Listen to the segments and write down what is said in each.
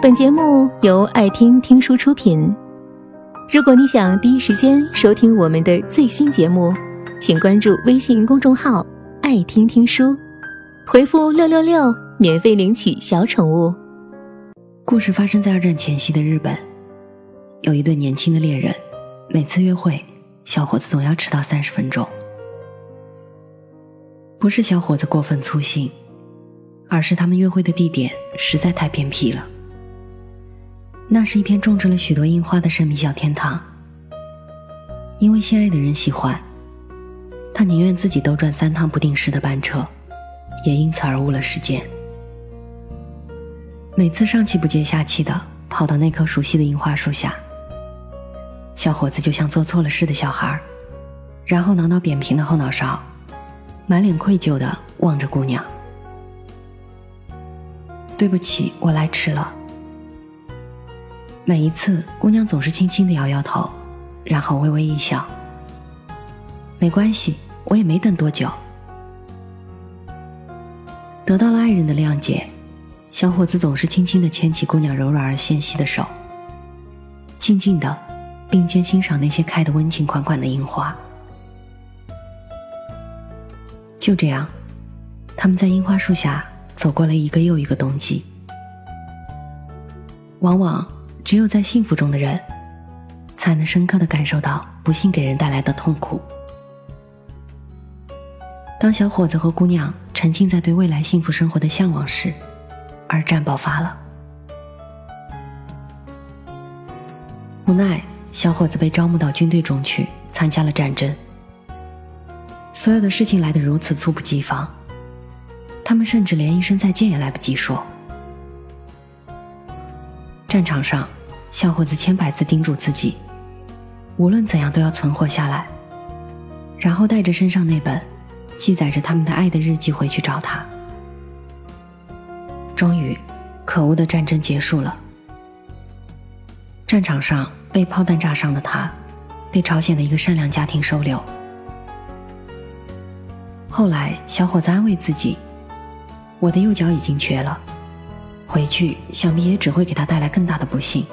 本节目由爱听听书出品。如果你想第一时间收听我们的最新节目，请关注微信公众号“爱听听书”，回复“六六六”免费领取小宠物。故事发生在二战前夕的日本，有一对年轻的恋人，每次约会，小伙子总要迟到三十分钟。不是小伙子过分粗心，而是他们约会的地点实在太偏僻了。那是一片种植了许多樱花的神秘小天堂。因为心爱的人喜欢，他宁愿自己兜转三趟不定时的班车，也因此而误了时间。每次上气不接下气的跑到那棵熟悉的樱花树下，小伙子就像做错了事的小孩，然后挠挠扁平的后脑勺。满脸愧疚的望着姑娘，对不起，我来迟了。每一次，姑娘总是轻轻的摇摇头，然后微微一笑。没关系，我也没等多久。得到了爱人的谅解，小伙子总是轻轻的牵起姑娘柔软而纤细的手，静静的并肩欣赏那些开得温情款款的樱花。就这样，他们在樱花树下走过了一个又一个冬季。往往只有在幸福中的人，才能深刻的感受到不幸给人带来的痛苦。当小伙子和姑娘沉浸在对未来幸福生活的向往时，二战爆发了。无奈，小伙子被招募到军队中去，参加了战争。所有的事情来得如此猝不及防，他们甚至连一声再见也来不及说。战场上，小伙子千百次叮嘱自己，无论怎样都要存活下来，然后带着身上那本记载着他们的爱的日记回去找他。终于，可恶的战争结束了。战场上被炮弹炸伤的他，被朝鲜的一个善良家庭收留。后来，小伙子安慰自己：“我的右脚已经瘸了，回去想必也只会给他带来更大的不幸。”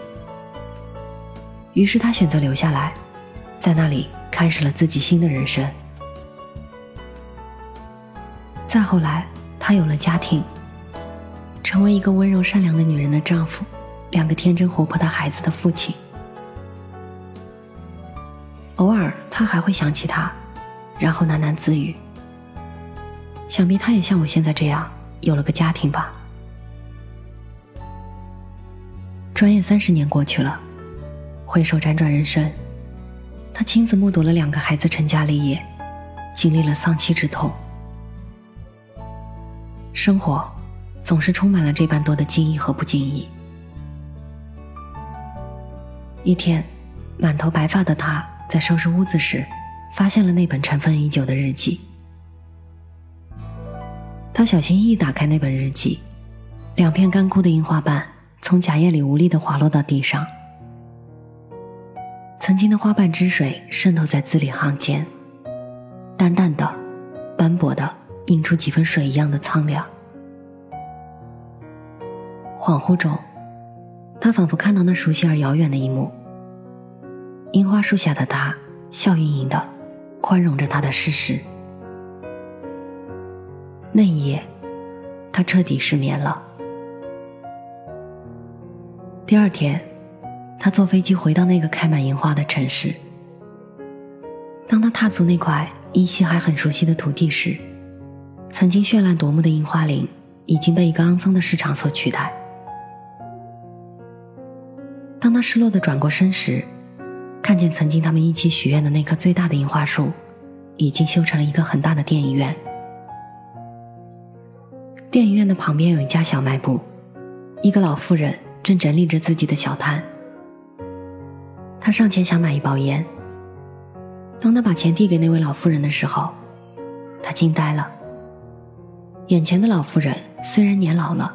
于是他选择留下来，在那里开始了自己新的人生。再后来，他有了家庭，成为一个温柔善良的女人的丈夫，两个天真活泼的孩子的父亲。偶尔，他还会想起他，然后喃喃自语。想必他也像我现在这样有了个家庭吧。转眼三十年过去了，回首辗转人生，他亲自目睹了两个孩子成家立业，经历了丧妻之痛。生活总是充满了这般多的惊异和不经意。一天，满头白发的他在收拾屋子时，发现了那本尘封已久的日记。他小心翼翼打开那本日记，两片干枯的樱花瓣从夹页里无力的滑落到地上。曾经的花瓣汁水渗透在字里行间，淡淡的、斑驳的，映出几分水一样的苍凉。恍惚中，他仿佛看到那熟悉而遥远的一幕：樱花树下的他，笑盈盈的，宽容着他的事实。那一夜，他彻底失眠了。第二天，他坐飞机回到那个开满樱花的城市。当他踏足那块依稀还很熟悉的土地时，曾经绚烂夺目的樱花林已经被一个肮脏的市场所取代。当他失落的转过身时，看见曾经他们一起许愿的那棵最大的樱花树，已经修成了一个很大的电影院。电影院的旁边有一家小卖部，一个老妇人正整理着自己的小摊。他上前想买一包烟。当他把钱递给那位老妇人的时候，他惊呆了。眼前的老妇人虽然年老了，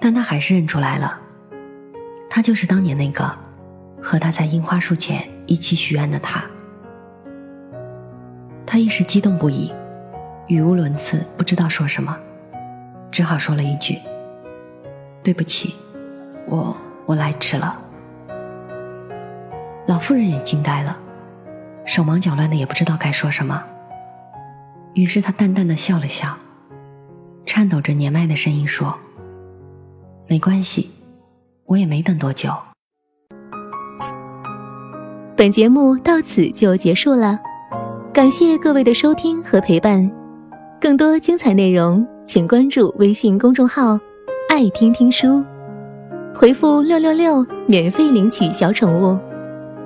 但他还是认出来了，她就是当年那个和他在樱花树前一起许愿的他。他一时激动不已，语无伦次，不知道说什么。只好说了一句：“对不起，我我来迟了。老妇人也惊呆了，手忙脚乱的，也不知道该说什么。于是她淡淡的笑了笑，颤抖着年迈的声音说：“没关系，我也没等多久。”本节目到此就结束了，感谢各位的收听和陪伴。更多精彩内容，请关注微信公众号“爱听听书”，回复“六六六”免费领取小宠物。